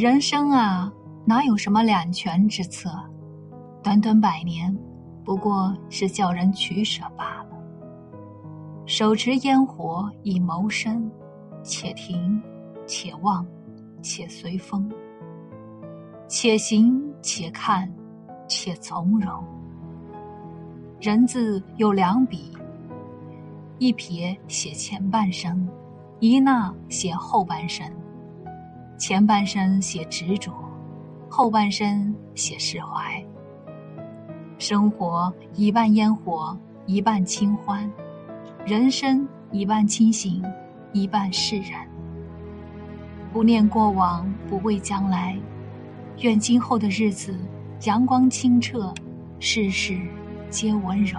人生啊，哪有什么两全之策？短短百年，不过是叫人取舍罢了。手持烟火以谋生，且停，且望，且随风，且行且看，且从容。人字有两笔，一撇写前半生，一捺写后半生。前半生写执着，后半生写释怀。生活一半烟火，一半清欢；人生一半清醒，一半释然。不念过往，不畏将来，愿今后的日子阳光清澈，事事皆温柔。